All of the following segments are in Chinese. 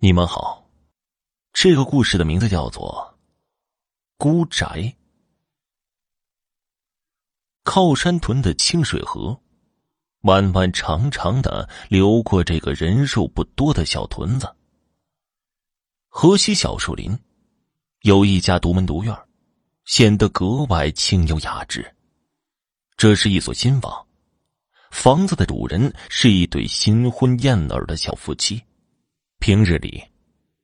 你们好，这个故事的名字叫做《孤宅》。靠山屯的清水河，弯弯长长的流过这个人数不多的小屯子。河西小树林，有一家独门独院，显得格外清幽雅致。这是一所新房，房子的主人是一对新婚燕尔的小夫妻。平日里，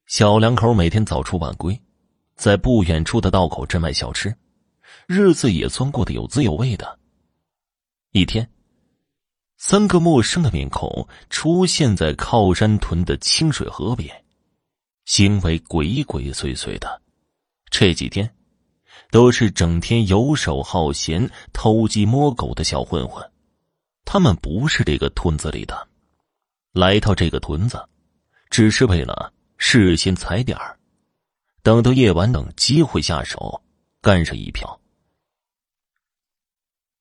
小两口每天早出晚归，在不远处的道口镇卖小吃，日子也算过得有滋有味的。一天，三个陌生的面孔出现在靠山屯的清水河边，行为鬼鬼祟祟的。这几天，都是整天游手好闲、偷鸡摸狗的小混混。他们不是这个屯子里的，来到这个屯子。只是为了事先踩点儿，等到夜晚等机会下手，干上一票。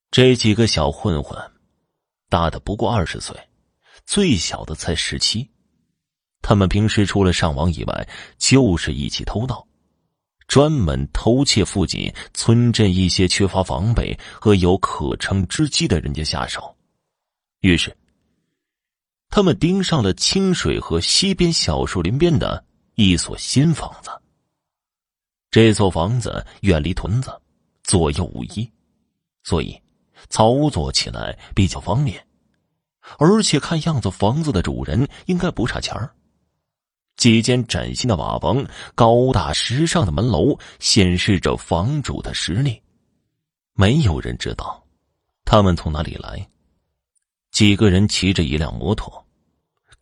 这几个小混混，大的不过二十岁，最小的才十七。他们平时除了上网以外，就是一起偷盗，专门偷窃附近村镇一些缺乏防备和有可乘之机的人家下手。于是。他们盯上了清水河西边小树林边的一所新房子。这座房子远离屯子，左右无依，所以操作起来比较方便。而且看样子，房子的主人应该不差钱儿。几间崭新的瓦房、高大时尚的门楼，显示着房主的实力。没有人知道他们从哪里来。几个人骑着一辆摩托。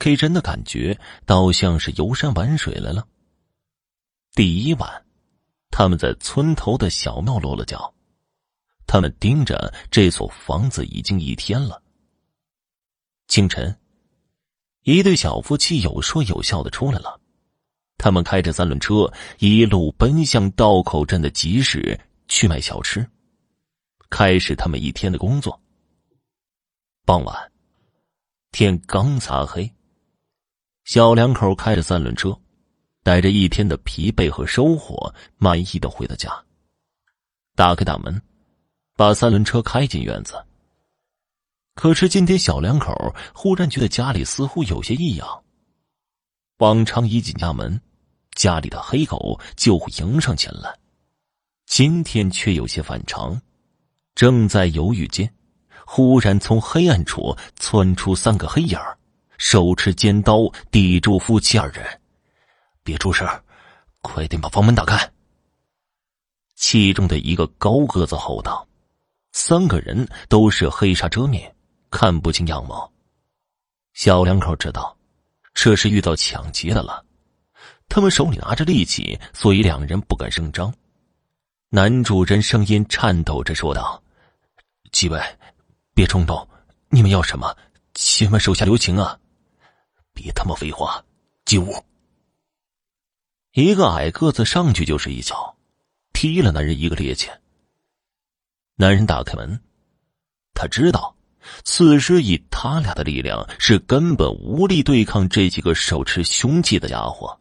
给人的感觉倒像是游山玩水来了。第一晚，他们在村头的小庙落了脚。他们盯着这所房子已经一天了。清晨，一对小夫妻有说有笑的出来了。他们开着三轮车，一路奔向道口镇的集市去卖小吃，开始他们一天的工作。傍晚，天刚擦黑。小两口开着三轮车，带着一天的疲惫和收获，满意的回到家。打开大门，把三轮车开进院子。可是今天小两口忽然觉得家里似乎有些异样。往常一进家门，家里的黑狗就会迎上前来，今天却有些反常。正在犹豫间，忽然从黑暗处窜出三个黑影儿。手持尖刀抵住夫妻二人，别出声快点把房门打开。其中的一个高个子吼道：“三个人都是黑纱遮面，看不清样貌。”小两口知道这是遇到抢劫的了，他们手里拿着利器，所以两人不敢声张。男主人声音颤抖着说道：“几位，别冲动，你们要什么？千万手下留情啊！”别他妈废话，进屋！一个矮个子上去就是一脚，踢了男人一个趔趄。男人打开门，他知道此时以他俩的力量是根本无力对抗这几个手持凶器的家伙。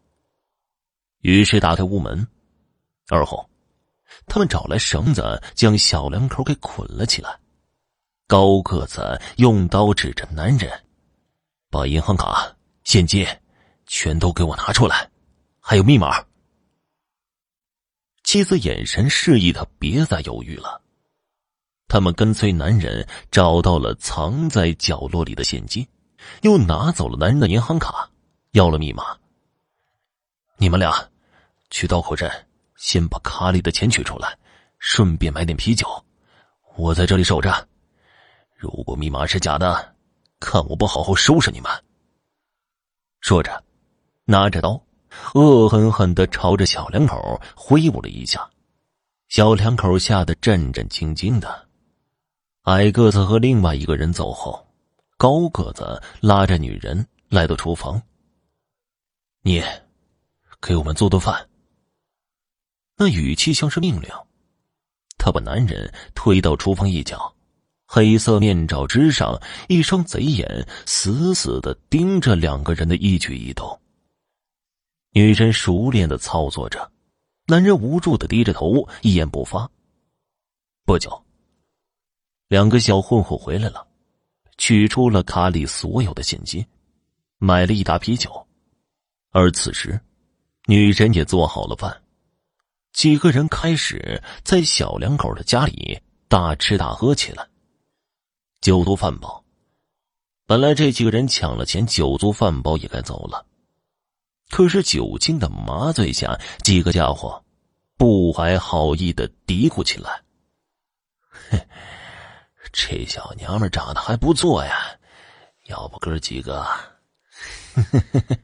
于是打开屋门，而后他们找来绳子将小两口给捆了起来。高个子用刀指着男人，把银行卡。现金，全都给我拿出来，还有密码。妻子眼神示意他别再犹豫了。他们跟随男人找到了藏在角落里的现金，又拿走了男人的银行卡，要了密码。你们俩去道口镇，先把卡里的钱取出来，顺便买点啤酒。我在这里守着。如果密码是假的，看我不好好收拾你们！说着，拿着刀，恶狠狠的朝着小两口挥舞了一下。小两口吓得战战兢兢的。矮个子和另外一个人走后，高个子拉着女人来到厨房。你，给我们做顿饭。那语气像是命令。他把男人推到厨房一角。黑色面罩之上，一双贼眼死死的盯着两个人的一举一动。女人熟练的操作着，男人无助的低着头，一言不发。不久，两个小混混回来了，取出了卡里所有的现金，买了一打啤酒。而此时，女人也做好了饭，几个人开始在小两口的家里大吃大喝起来。酒足饭饱，本来这几个人抢了钱，酒足饭饱也该走了。可是酒精的麻醉下，几个家伙不怀好意的嘀咕起来：“嘿，这小娘们长得还不错呀，要不哥几个？”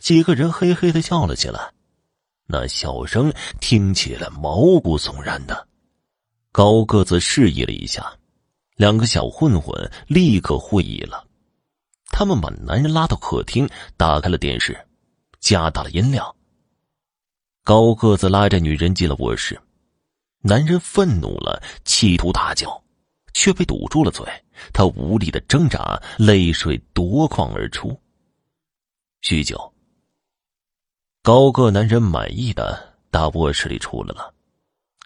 几个人嘿嘿的笑了起来，那笑声听起来毛骨悚然的。高个子示意了一下，两个小混混立刻会意了。他们把男人拉到客厅，打开了电视，加大了音量。高个子拉着女人进了卧室，男人愤怒了，企图大叫，却被堵住了嘴。他无力的挣扎，泪水夺眶而出。许久，高个男人满意的打卧室里出来了，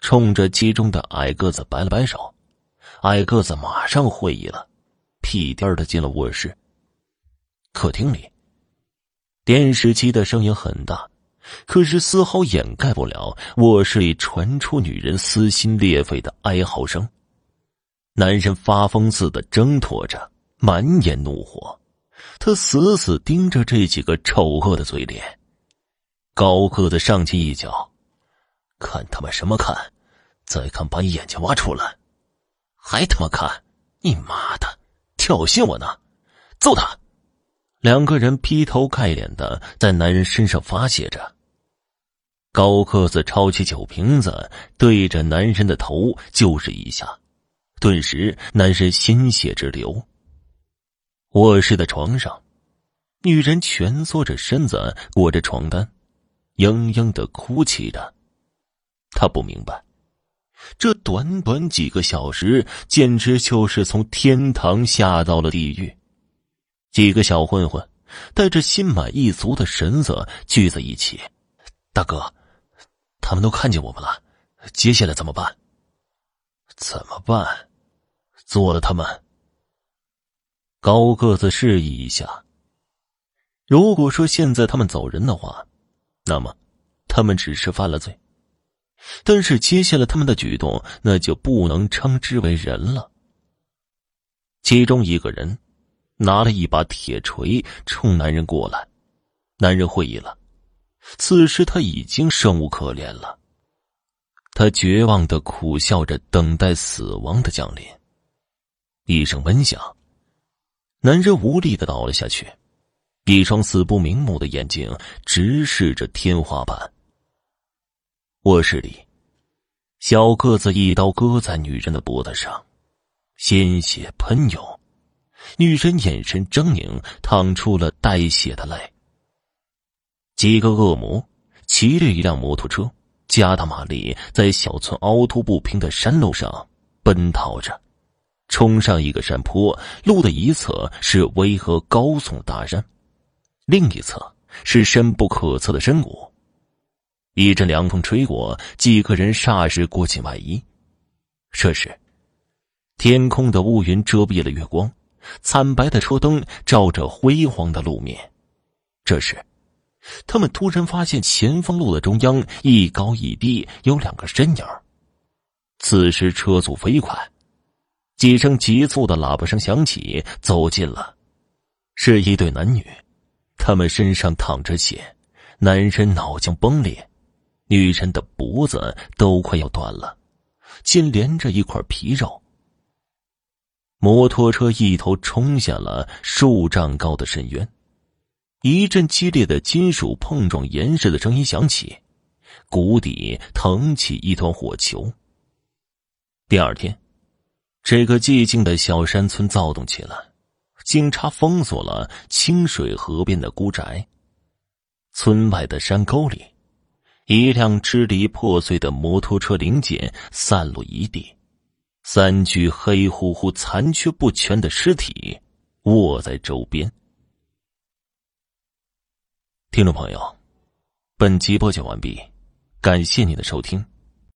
冲着其中的矮个子摆了摆手，矮个子马上会意了，屁颠的进了卧室。客厅里，电视机的声音很大，可是丝毫掩盖不了卧室里传出女人撕心裂肺的哀嚎声。男人发疯似的挣脱着，满眼怒火，他死死盯着这几个丑恶的嘴脸。高个子上去一脚：“看他们什么看？再看把眼睛挖出来！还他妈看？你妈的，挑衅我呢！揍他！”两个人劈头盖脸的在男人身上发泄着。高个子抄起酒瓶子，对着男人的头就是一下，顿时男人鲜血直流。卧室的床上，女人蜷缩着身子，裹着床单，嘤嘤的哭泣着。她不明白，这短短几个小时，简直就是从天堂下到了地狱。几个小混混带着心满意足的神色聚在一起。大哥，他们都看见我们了，接下来怎么办？怎么办？做了他们。高个子示意一下。如果说现在他们走人的话，那么他们只是犯了罪；但是接下来他们的举动，那就不能称之为人了。其中一个人。拿了一把铁锤冲男人过来，男人会意了。此时他已经生无可恋了，他绝望的苦笑着，等待死亡的降临。一声闷响，男人无力的倒了下去，一双死不瞑目的眼睛直视着天花板。卧室里，小个子一刀割在女人的脖子上，鲜血喷涌。女人眼神狰狞，淌出了带血的泪。几个恶魔骑着一辆摩托车，加大马力，在小村凹凸不平的山路上奔逃着，冲上一个山坡。路的一侧是巍峨高耸大山，另一侧是深不可测的深谷。一阵凉风吹过，几个人霎时裹紧外衣。这时，天空的乌云遮蔽了月光。惨白的车灯照着辉煌的路面，这时，他们突然发现前方路的中央一高一低有两个身影。此时车速飞快，几声急促的喇叭声响起，走近了，是一对男女，他们身上淌着血，男人脑浆崩裂，女人的脖子都快要断了，仅连着一块皮肉。摩托车一头冲下了数丈高的深渊，一阵激烈的金属碰撞岩石的声音响起，谷底腾起一团火球。第二天，这个寂静的小山村躁动起来，警察封锁了清水河边的孤宅。村外的山沟里，一辆支离破碎的摩托车零件散落一地。三具黑乎乎、残缺不全的尸体卧在周边。听众朋友，本集播讲完毕，感谢您的收听。